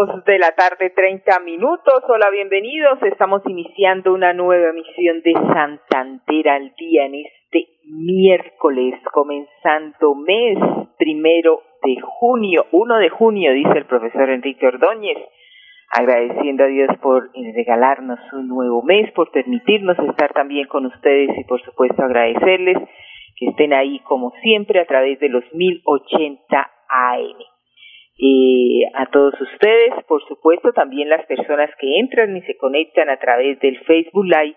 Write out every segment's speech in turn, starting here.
Dos de la tarde, treinta minutos. Hola, bienvenidos. Estamos iniciando una nueva emisión de Santander al día en este miércoles, comenzando mes primero de junio, 1 de junio, dice el profesor Enrique Ordóñez, agradeciendo a Dios por regalarnos un nuevo mes, por permitirnos estar también con ustedes y por supuesto agradecerles que estén ahí como siempre a través de los 1080 AM a todos ustedes, por supuesto, también las personas que entran y se conectan a través del Facebook Live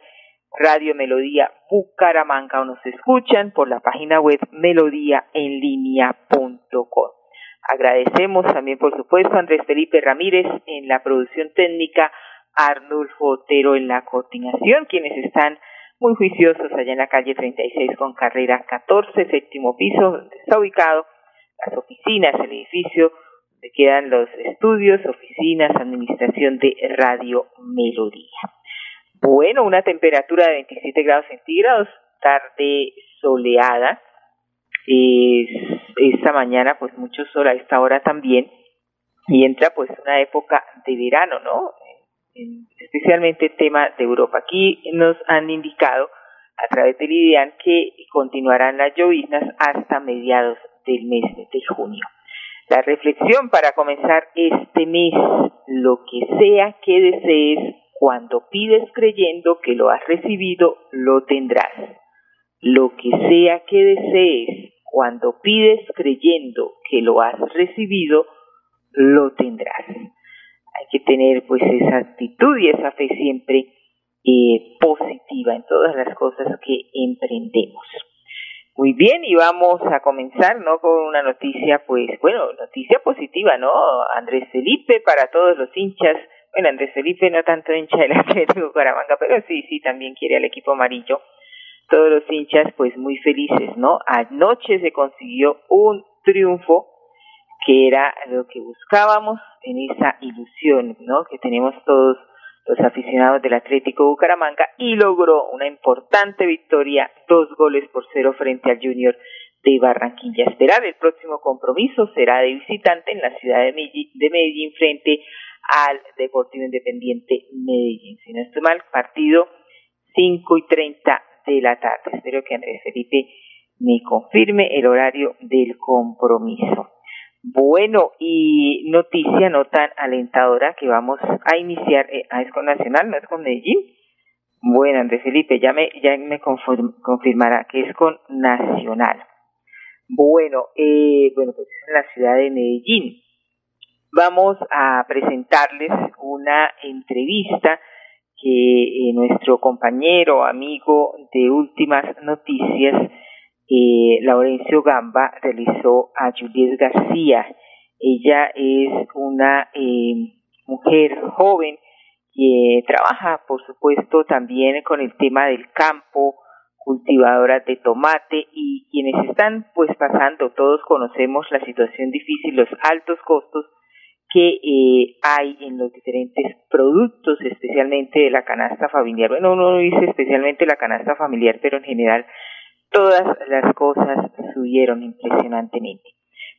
Radio Melodía Bucaramanga o nos escuchan por la página web melodíaenlínea.com. Agradecemos también, por supuesto, a Andrés Felipe Ramírez en la producción técnica, Arnulfo Otero en la coordinación, quienes están muy juiciosos allá en la calle 36 con carrera 14, séptimo piso, donde está ubicado las oficinas, el edificio quedan los estudios, oficinas, administración de Radio Melodía. Bueno, una temperatura de 27 grados centígrados, tarde soleada. Es, esta mañana pues mucho sol a esta hora también y entra pues una época de verano, ¿no? Especialmente tema de Europa. Aquí nos han indicado a través del IDEAN que continuarán las lloviznas hasta mediados del mes de junio. La reflexión para comenzar este mes, lo que sea que desees, cuando pides creyendo que lo has recibido, lo tendrás. Lo que sea que desees, cuando pides creyendo que lo has recibido, lo tendrás. Hay que tener pues esa actitud y esa fe siempre eh, positiva en todas las cosas que emprendemos. Muy bien, y vamos a comenzar, ¿no? Con una noticia, pues, bueno, noticia positiva, ¿no? Andrés Felipe para todos los hinchas. Bueno, Andrés Felipe no tanto hincha del Atlético Caramanga, pero sí, sí, también quiere al equipo amarillo. Todos los hinchas, pues, muy felices, ¿no? Anoche se consiguió un triunfo que era lo que buscábamos en esa ilusión, ¿no? Que tenemos todos los aficionados del Atlético Bucaramanga y logró una importante victoria, dos goles por cero frente al Junior de Barranquilla. Esperar el próximo compromiso será de visitante en la ciudad de Medellín, frente al Deportivo Independiente Medellín. Si no estoy mal, partido 5 y 30 de la tarde. Espero que Andrés Felipe me confirme el horario del compromiso. Bueno, y noticia no tan alentadora que vamos a iniciar, eh, ah, es con Nacional, no es con Medellín. Bueno, Andrés Felipe, ya me, ya me confirmará que es con Nacional. Bueno, eh, bueno, pues es en la ciudad de Medellín. Vamos a presentarles una entrevista que eh, nuestro compañero, amigo de Últimas Noticias, eh, Laurencio Gamba realizó a Juliet García. Ella es una eh, mujer joven que trabaja, por supuesto, también con el tema del campo, cultivadora de tomate y quienes están pues pasando, todos conocemos la situación difícil, los altos costos que eh, hay en los diferentes productos, especialmente de la canasta familiar. Bueno, uno dice especialmente la canasta familiar, pero en general todas las cosas subieron impresionantemente.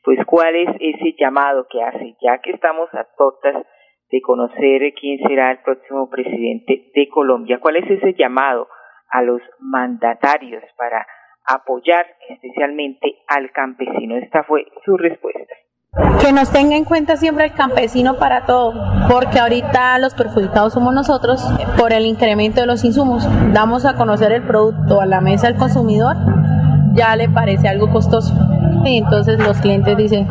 Pues cuál es ese llamado que hace, ya que estamos a puertas de conocer quién será el próximo presidente de Colombia, cuál es ese llamado a los mandatarios para apoyar especialmente al campesino. Esta fue su respuesta que nos tenga en cuenta siempre el campesino para todo, porque ahorita los perjudicados somos nosotros por el incremento de los insumos. Damos a conocer el producto a la mesa del consumidor, ya le parece algo costoso. Y entonces los clientes dicen,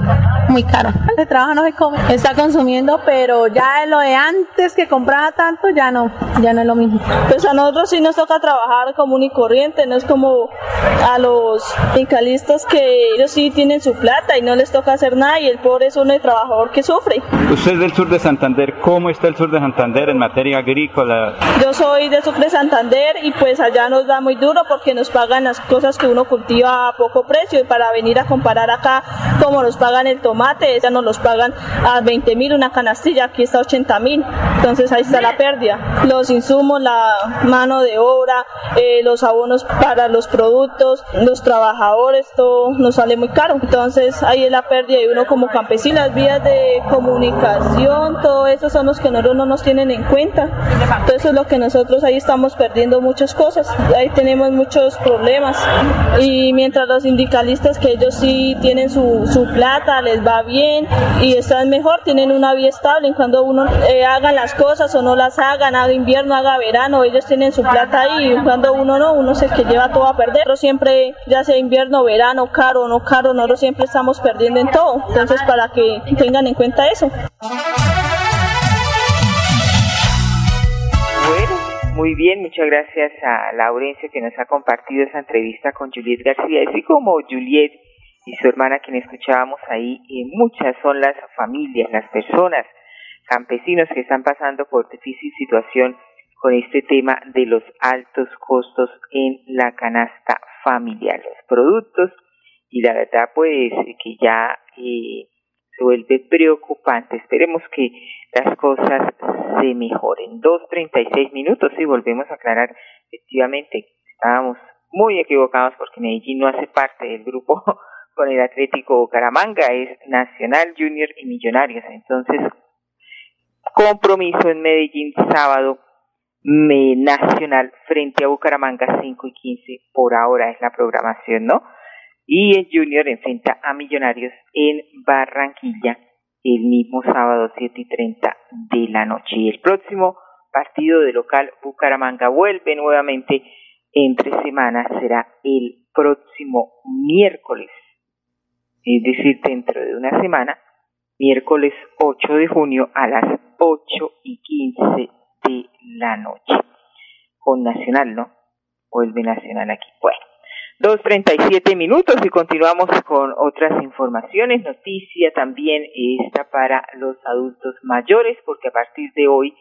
muy caro, el trabajo no se come, está consumiendo, pero ya lo de antes que compraba tanto ya no, ya no es lo mismo. Pues a nosotros sí nos toca trabajar común y corriente, no es como a los incalistas que ellos sí tienen su plata y no les toca hacer nada y el pobre es uno de trabajador que sufre. Usted es del sur de Santander, ¿cómo está el sur de Santander en materia agrícola? Yo soy del sur de Santander y pues allá nos da muy duro porque nos pagan las cosas que uno cultiva a poco precio y para venir a comparar acá como nos pagan el tomate, ya nos los pagan a 20 mil una canastilla, aquí está 80 mil, entonces ahí está la pérdida. Los insumos, la mano de obra, eh, los abonos para los productos, los trabajadores, todo nos sale muy caro, entonces ahí es la pérdida y uno como campesino, las vías de comunicación, todo eso son los que nosotros no nos tienen en cuenta, todo eso es lo que nosotros ahí estamos perdiendo muchas cosas, ahí tenemos muchos problemas. Y mientras los sindicalistas que ellos sí tienen su, su plata, les va bien y están mejor, tienen una vida estable. En cuando uno eh, hagan las cosas o no las hagan, haga invierno, haga verano, ellos tienen su plata ahí. Y cuando uno no, uno es el que lleva todo a perder. Pero siempre, ya sea invierno, verano, caro o no caro, nosotros siempre estamos perdiendo en todo. Entonces, para que tengan en cuenta eso. Muy bien, muchas gracias a Laurencia que nos ha compartido esa entrevista con Juliet García. Así como Juliet y su hermana, quien escuchábamos ahí, y muchas son las familias, las personas, campesinos que están pasando por difícil situación con este tema de los altos costos en la canasta familiar, los productos, y la verdad pues que ya eh, se vuelve preocupante. Esperemos que las cosas se mejoren. 2.36 minutos y volvemos a aclarar, efectivamente, estábamos muy equivocados porque Medellín no hace parte del grupo con el Atlético Bucaramanga, es Nacional, Junior y Millonarios. Entonces, compromiso en Medellín sábado Nacional frente a Bucaramanga 5 y 15 por ahora es la programación, ¿no? Y el Junior enfrenta a Millonarios en Barranquilla el mismo sábado 7 y 30 de la noche. Y el próximo partido de local Bucaramanga vuelve nuevamente entre semanas, será el próximo miércoles es decir, dentro de una semana, miércoles 8 de junio a las 8 y 15 de la noche. Con Nacional, ¿no? Vuelve Nacional aquí. Bueno, 2.37 minutos y continuamos con otras informaciones. Noticia también esta para los adultos mayores, porque a partir de hoy,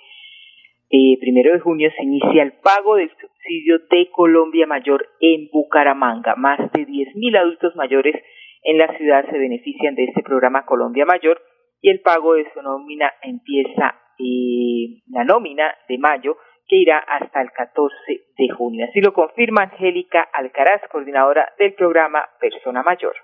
eh, primero de junio, se inicia el pago del subsidio de Colombia Mayor en Bucaramanga. Más de 10.000 adultos mayores en la ciudad se benefician de este programa Colombia Mayor y el pago de su nómina empieza eh, la nómina de mayo que irá hasta el 14 de junio. Así lo confirma Angélica Alcaraz, coordinadora del programa Persona Mayor.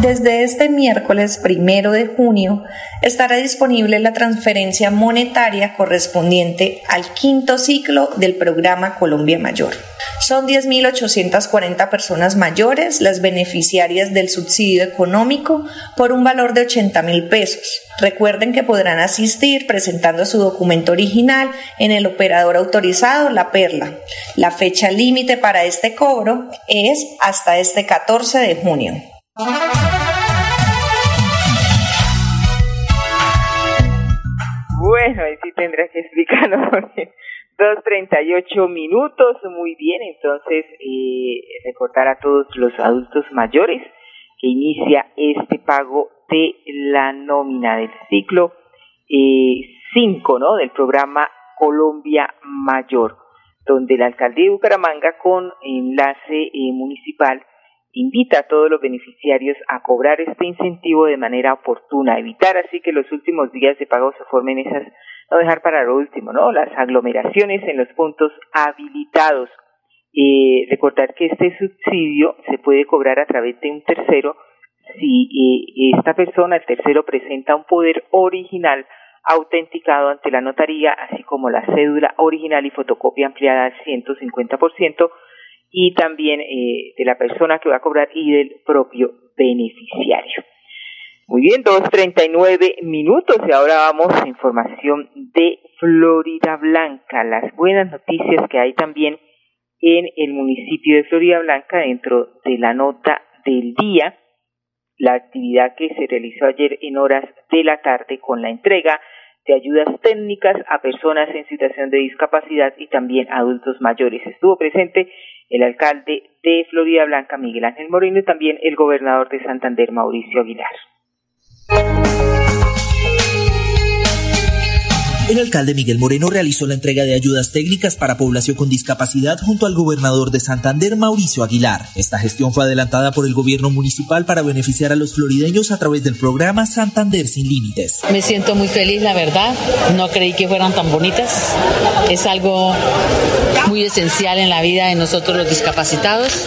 Desde este miércoles primero de junio estará disponible la transferencia monetaria correspondiente al quinto ciclo del programa Colombia Mayor. Son 10.840 personas mayores las beneficiarias del subsidio económico por un valor de 80 mil pesos. Recuerden que podrán asistir presentando su documento original en el operador autorizado La Perla. La fecha límite para este cobro es hasta este 14 de junio. Bueno, y sí tendrás que explicarlo porque 2.38 minutos, muy bien, entonces eh, recordar a todos los adultos mayores que inicia este pago de la nómina del ciclo 5, eh, ¿no? Del programa Colombia Mayor, donde la alcaldía de Bucaramanga con enlace eh, municipal invita a todos los beneficiarios a cobrar este incentivo de manera oportuna, evitar así que los últimos días de pago se formen esas, no dejar para lo último, ¿no? Las aglomeraciones en los puntos habilitados. Eh, recordar que este subsidio se puede cobrar a través de un tercero si eh, esta persona, el tercero, presenta un poder original autenticado ante la notaría, así como la cédula original y fotocopia ampliada al 150%, y también eh, de la persona que va a cobrar y del propio beneficiario. Muy bien, 2.39 minutos y ahora vamos a información de Florida Blanca, las buenas noticias que hay también en el municipio de Florida Blanca dentro de la nota del día la actividad que se realizó ayer en horas de la tarde con la entrega de ayudas técnicas a personas en situación de discapacidad y también a adultos mayores. Estuvo presente el alcalde de Florida Blanca, Miguel Ángel Moreno, y también el gobernador de Santander, Mauricio Aguilar. El alcalde Miguel Moreno realizó la entrega de ayudas técnicas para población con discapacidad junto al gobernador de Santander, Mauricio Aguilar. Esta gestión fue adelantada por el gobierno municipal para beneficiar a los florideños a través del programa Santander sin Límites. Me siento muy feliz, la verdad. No creí que fueran tan bonitas. Es algo muy esencial en la vida de nosotros los discapacitados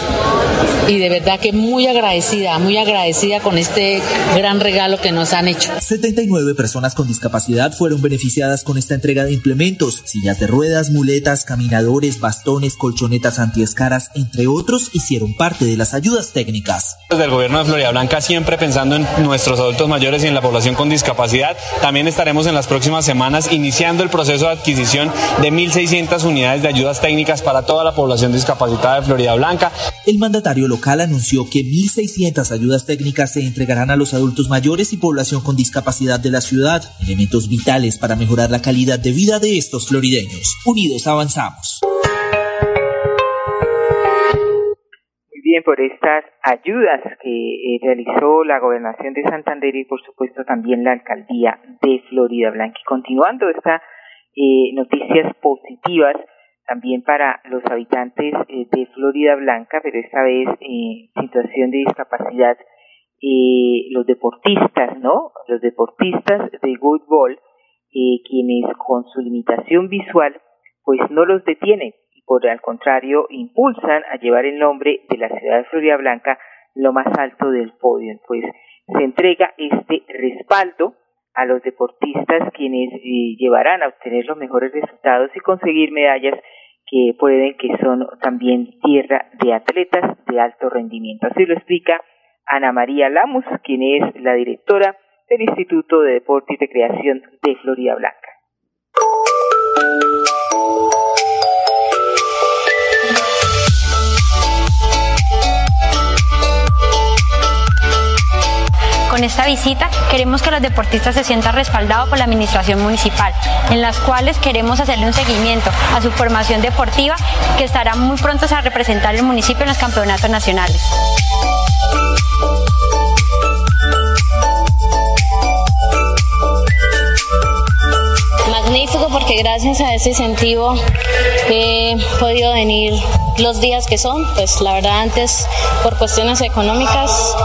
y de verdad que muy agradecida, muy agradecida con este gran regalo que nos han hecho. 79 personas con discapacidad fueron beneficiadas con esta entrega de implementos, sillas de ruedas, muletas, caminadores, bastones, colchonetas antiescaras, entre otros, hicieron parte de las ayudas técnicas. Desde el gobierno de Florida Blanca, siempre pensando en nuestros adultos mayores y en la población con discapacidad, también estaremos en las próximas semanas iniciando el proceso de adquisición de 1.600 unidades de ayudas técnicas para toda la población discapacitada de Florida Blanca. El mandatario local anunció que 1.600 ayudas técnicas se entregarán a los adultos mayores y población con discapacidad de la ciudad, elementos vitales para mejorar la calidad de vida de estos florideños. Unidos avanzamos. Muy bien, por estas ayudas que eh, realizó la gobernación de Santander y por supuesto también la alcaldía de Florida Blanca. Y continuando estas eh, noticias positivas, también para los habitantes eh, de Florida Blanca, pero esta vez en situación de discapacidad, eh, los deportistas, ¿no? Los deportistas de Good quienes con su limitación visual, pues no los detienen y por el contrario impulsan a llevar el nombre de la ciudad de Florida Blanca lo más alto del podio. Pues se entrega este respaldo a los deportistas quienes eh, llevarán a obtener los mejores resultados y conseguir medallas que pueden que son también tierra de atletas de alto rendimiento. Así lo explica Ana María Lamus, quien es la directora del Instituto de Deporte y Recreación de Florida Blanca. Con esta visita queremos que los deportistas se sientan respaldados por la administración municipal, en las cuales queremos hacerle un seguimiento a su formación deportiva que estará muy pronto a representar el municipio en los campeonatos nacionales. Magnífico porque gracias a ese incentivo he podido venir los días que son, pues la verdad antes por cuestiones económicas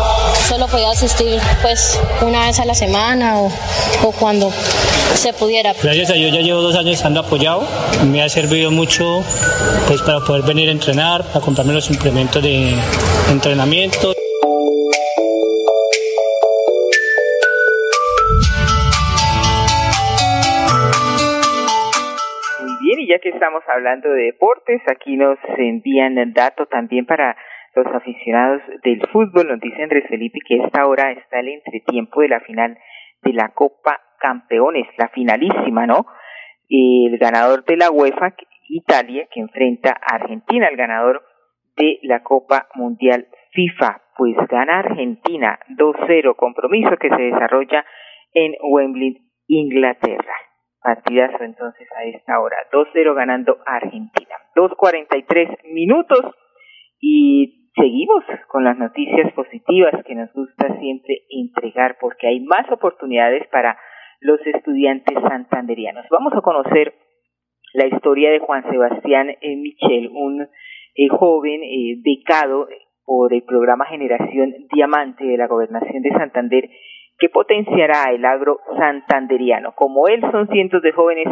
solo podía asistir pues una vez a la semana o, cuando se pudiera. Gracias a Dios ya llevo dos años estando apoyado, me ha servido mucho pues para poder venir a entrenar, a comprarme los implementos de entrenamiento. Que estamos hablando de deportes, aquí nos envían el dato también para los aficionados del fútbol. Nos dice Andrés Felipe que esta hora está el entretiempo de la final de la Copa Campeones, la finalísima, ¿no? El ganador de la UEFA, Italia, que enfrenta a Argentina, el ganador de la Copa Mundial FIFA. Pues gana Argentina 2-0, compromiso que se desarrolla en Wembley, Inglaterra. Partidazo entonces a esta hora. 2-0 ganando Argentina. 2.43 minutos y seguimos con las noticias positivas que nos gusta siempre entregar porque hay más oportunidades para los estudiantes santanderianos. Vamos a conocer la historia de Juan Sebastián eh, Michel, un eh, joven eh, becado por el programa Generación Diamante de la Gobernación de Santander que potenciará el agro santanderiano. Como él, son cientos de jóvenes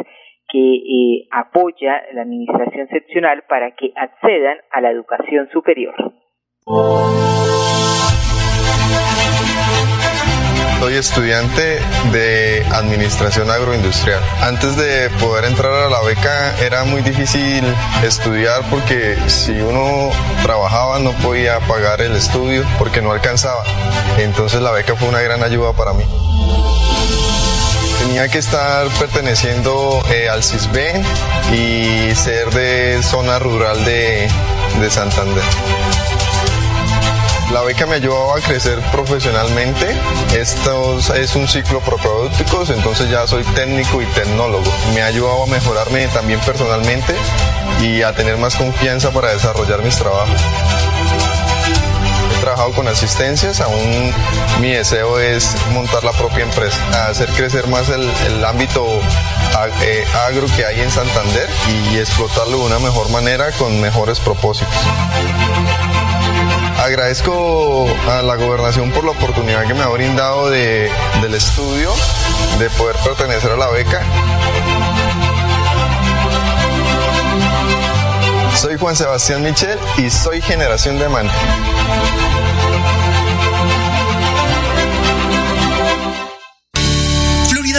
que eh, apoya la administración seccional para que accedan a la educación superior. Soy estudiante de Administración Agroindustrial. Antes de poder entrar a la beca era muy difícil estudiar porque si uno no podía pagar el estudio porque no alcanzaba. Entonces la beca fue una gran ayuda para mí. Tenía que estar perteneciendo eh, al CISBEN y ser de zona rural de, de Santander. La beca me ha ayudado a crecer profesionalmente. Esto es un ciclo propedéuticos, entonces ya soy técnico y tecnólogo. Me ha ayudado a mejorarme también personalmente y a tener más confianza para desarrollar mis trabajos He trabajado con asistencias, aún mi deseo es montar la propia empresa, hacer crecer más el, ámbito eh, agro que hay en Santander y explotarlo de una mejor manera con mejores propósitos. Agradezco a la gobernación por la oportunidad que me ha brindado de, del estudio, de poder pertenecer a la beca. Soy Juan Sebastián Michel y soy generación de amante.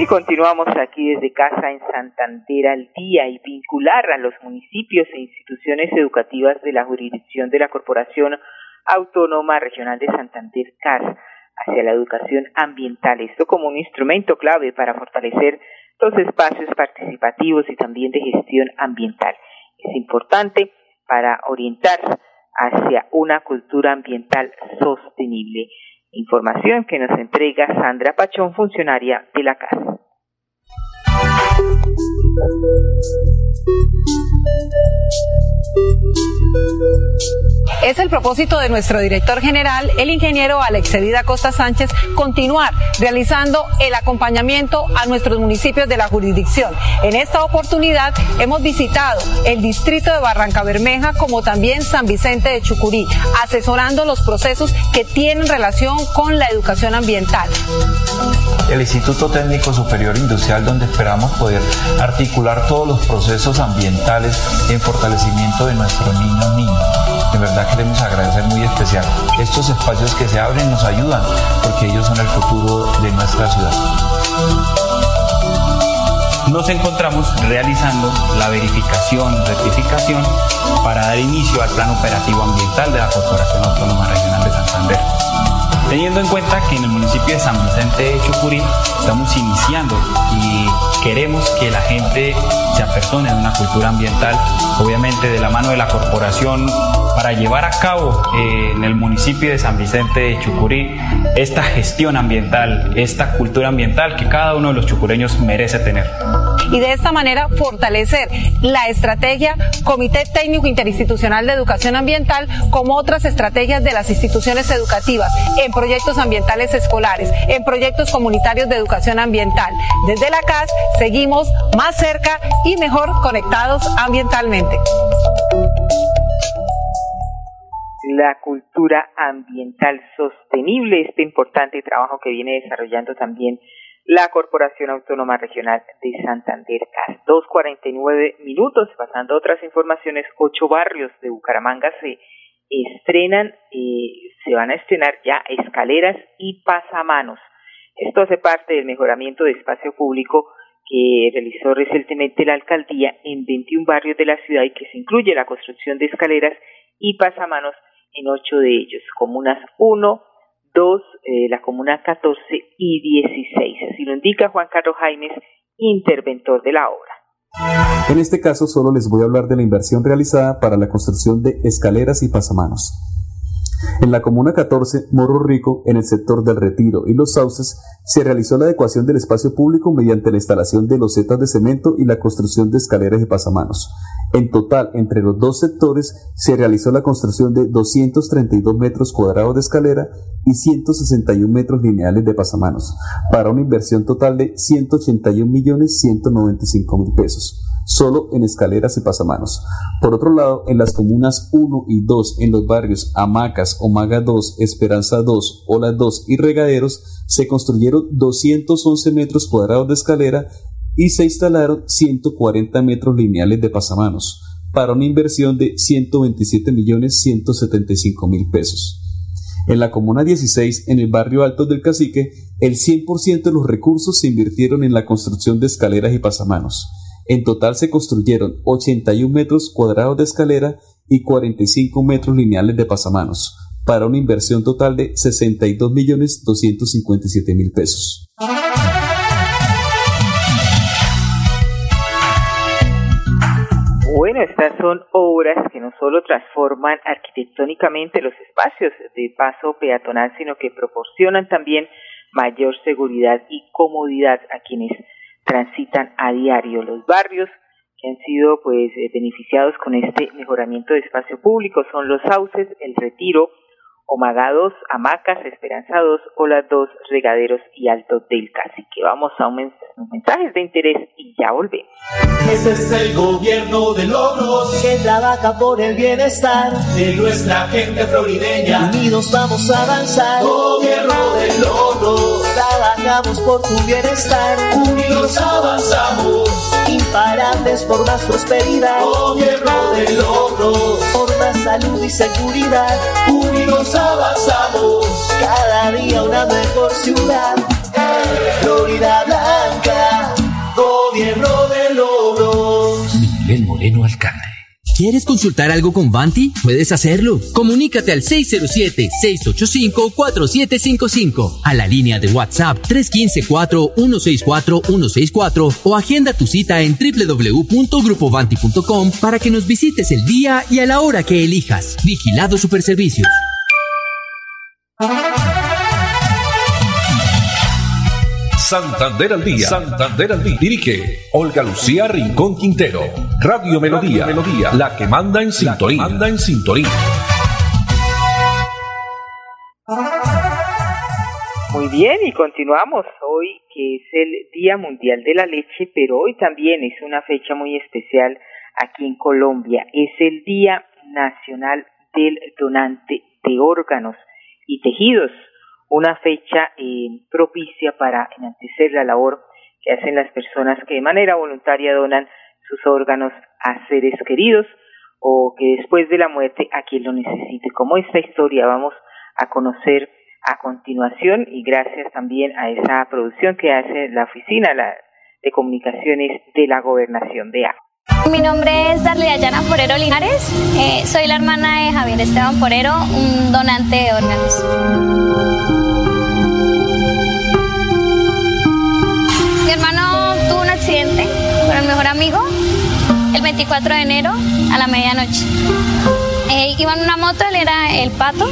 Y continuamos aquí desde casa en Santander al día y vincular a los municipios e instituciones educativas de la jurisdicción de la Corporación Autónoma Regional de Santander CAS hacia la educación ambiental. Esto como un instrumento clave para fortalecer los espacios participativos y también de gestión ambiental. Es importante para orientar hacia una cultura ambiental sostenible. Información que nos entrega Sandra Pachón, funcionaria de la casa. Es el propósito de nuestro director general, el ingeniero Alexedida Costa Sánchez, continuar realizando el acompañamiento a nuestros municipios de la jurisdicción. En esta oportunidad hemos visitado el distrito de Barranca Bermeja como también San Vicente de Chucurí, asesorando los procesos que tienen relación con la educación ambiental. El Instituto Técnico Superior Industrial, donde esperamos poder articular todos los procesos ambientales en fortalecimiento de nuestros niños niños. De verdad queremos agradecer muy especial. Estos espacios que se abren nos ayudan porque ellos son el futuro de nuestra ciudad. Nos encontramos realizando la verificación, rectificación para dar inicio al plan operativo ambiental de la Corporación Autónoma Regional de Santander teniendo en cuenta que en el municipio de San Vicente de Chucurí estamos iniciando y queremos que la gente se apersone en una cultura ambiental, obviamente de la mano de la corporación, para llevar a cabo eh, en el municipio de San Vicente de Chucurí esta gestión ambiental, esta cultura ambiental que cada uno de los chucureños merece tener y de esta manera fortalecer la estrategia Comité Técnico Interinstitucional de Educación Ambiental como otras estrategias de las instituciones educativas en proyectos ambientales escolares, en proyectos comunitarios de educación ambiental. Desde la CAS seguimos más cerca y mejor conectados ambientalmente la cultura ambiental sostenible, este importante trabajo que viene desarrollando también la Corporación Autónoma Regional de Santander CAS. 2.49 minutos, pasando otras informaciones, ocho barrios de Bucaramanga se estrenan, eh, se van a estrenar ya escaleras y pasamanos. Esto hace parte del mejoramiento de espacio público que realizó recientemente la alcaldía en 21 barrios de la ciudad y que se incluye la construcción de escaleras y pasamanos en ocho de ellos, comunas 1, 2, eh, la comuna 14 y 16. Así lo indica Juan Carlos Jaimes, interventor de la obra. En este caso solo les voy a hablar de la inversión realizada para la construcción de escaleras y pasamanos. En la Comuna 14, Morro Rico, en el sector del Retiro y Los Sauces, se realizó la adecuación del espacio público mediante la instalación de losetas de cemento y la construcción de escaleras y pasamanos. En total, entre los dos sectores, se realizó la construcción de 232 metros cuadrados de escalera y 161 metros lineales de pasamanos, para una inversión total de 181 millones 195 mil pesos solo en escaleras y pasamanos. Por otro lado, en las comunas 1 y 2, en los barrios Amacas, Omaga 2, Esperanza 2, Ola 2 y Regaderos, se construyeron 211 metros cuadrados de escalera y se instalaron 140 metros lineales de pasamanos, para una inversión de 127 millones 175 mil pesos. En la Comuna 16, en el barrio Alto del Cacique, el 100% de los recursos se invirtieron en la construcción de escaleras y pasamanos. En total se construyeron 81 metros cuadrados de escalera y 45 metros lineales de pasamanos, para una inversión total de 62 millones 257 mil pesos. Bueno, estas son obras que no solo transforman arquitectónicamente los espacios de paso peatonal, sino que proporcionan también mayor seguridad y comodidad a quienes transitan a diario. Los barrios que han sido pues eh, beneficiados con este mejoramiento de espacio público son los sauces, el retiro, Omaga 2, Hamacas, Esperanza 2, Ola 2, Regaderos y Alto del Cacique. Vamos a un mensajes de interés y ya volvemos. Este es el gobierno de logros que trabaja por el bienestar de nuestra gente florideña. Unidos vamos a avanzar. Gobierno de logros. Trabajamos por tu bienestar. Unidos avanzamos. Imparables por más prosperidad. Gobierno de logros. Por más salud y seguridad. Unidos avanzamos. Cada día una mejor ciudad. Florida ¿Quieres consultar algo con Banti? Puedes hacerlo. Comunícate al 607-685-4755, a la línea de WhatsApp 315-4164-164 o agenda tu cita en www.grupovanti.com para que nos visites el día y a la hora que elijas. Vigilado Superservicios. Santander al día. Santander al día. Dirige Olga Lucía Rincón Quintero. Radio Melodía. Melodía. La que manda en sintonía. Manda en sintonía. Muy bien, y continuamos hoy, que es el Día Mundial de la Leche, pero hoy también es una fecha muy especial aquí en Colombia. Es el Día Nacional del Donante de Órganos y Tejidos una fecha eh, propicia para enaltecer la labor que hacen las personas que de manera voluntaria donan sus órganos a seres queridos o que después de la muerte a quien lo necesite. Como esta historia vamos a conocer a continuación y gracias también a esa producción que hace la Oficina de Comunicaciones de la Gobernación de A. Mi nombre es Darlia Yana Porero Linares, eh, soy la hermana de Javier Esteban Porero, un donante de órganos. Mi hermano tuvo un accidente con el mejor amigo el 24 de enero a la medianoche. Eh, iba en una moto, él era el pato,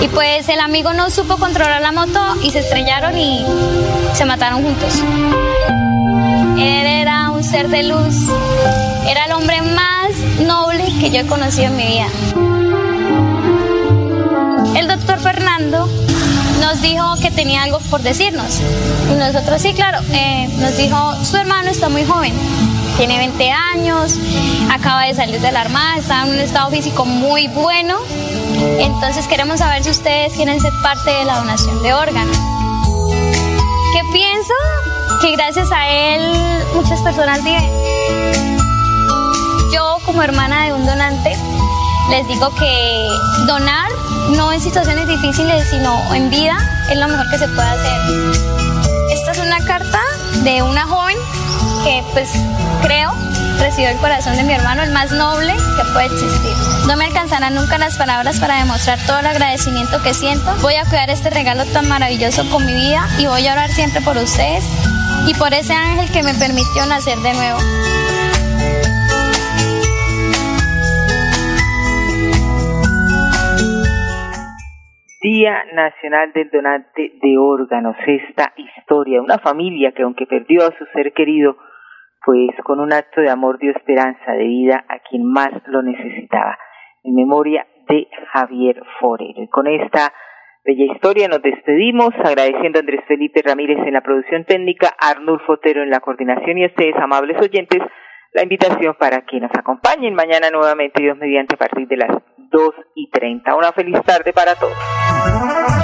y pues el amigo no supo controlar la moto y se estrellaron y se mataron juntos. Él era un ser de luz, era el hombre más noble que yo he conocido en mi vida. El doctor Fernando nos dijo que tenía algo por decirnos. Y nosotros sí, claro, eh, nos dijo, su hermano está muy joven, tiene 20 años, acaba de salir de la Armada, está en un estado físico muy bueno. Entonces queremos saber si ustedes quieren ser parte de la donación de órganos. ¿Qué pienso? Que gracias a él muchas personas viven. Yo como hermana de un donante les digo que donar no en situaciones difíciles, sino en vida, es lo mejor que se puede hacer. Esta es una carta de una joven que pues creo recibió el corazón de mi hermano, el más noble que puede existir. No me alcanzarán nunca las palabras para demostrar todo el agradecimiento que siento. Voy a cuidar este regalo tan maravilloso con mi vida y voy a orar siempre por ustedes y por ese ángel que me permitió nacer de nuevo. Día Nacional del Donante de Órganos, esta historia, una familia que aunque perdió a su ser querido, pues con un acto de amor dio esperanza de vida a quien más lo necesitaba, en memoria de Javier Forero. Y con esta bella historia nos despedimos, agradeciendo a Andrés Felipe Ramírez en la producción técnica, Arnulfo Otero en la coordinación y a ustedes, amables oyentes, la invitación para que nos acompañen mañana nuevamente, Dios mediante, a partir de las dos y treinta. Una feliz tarde para todos.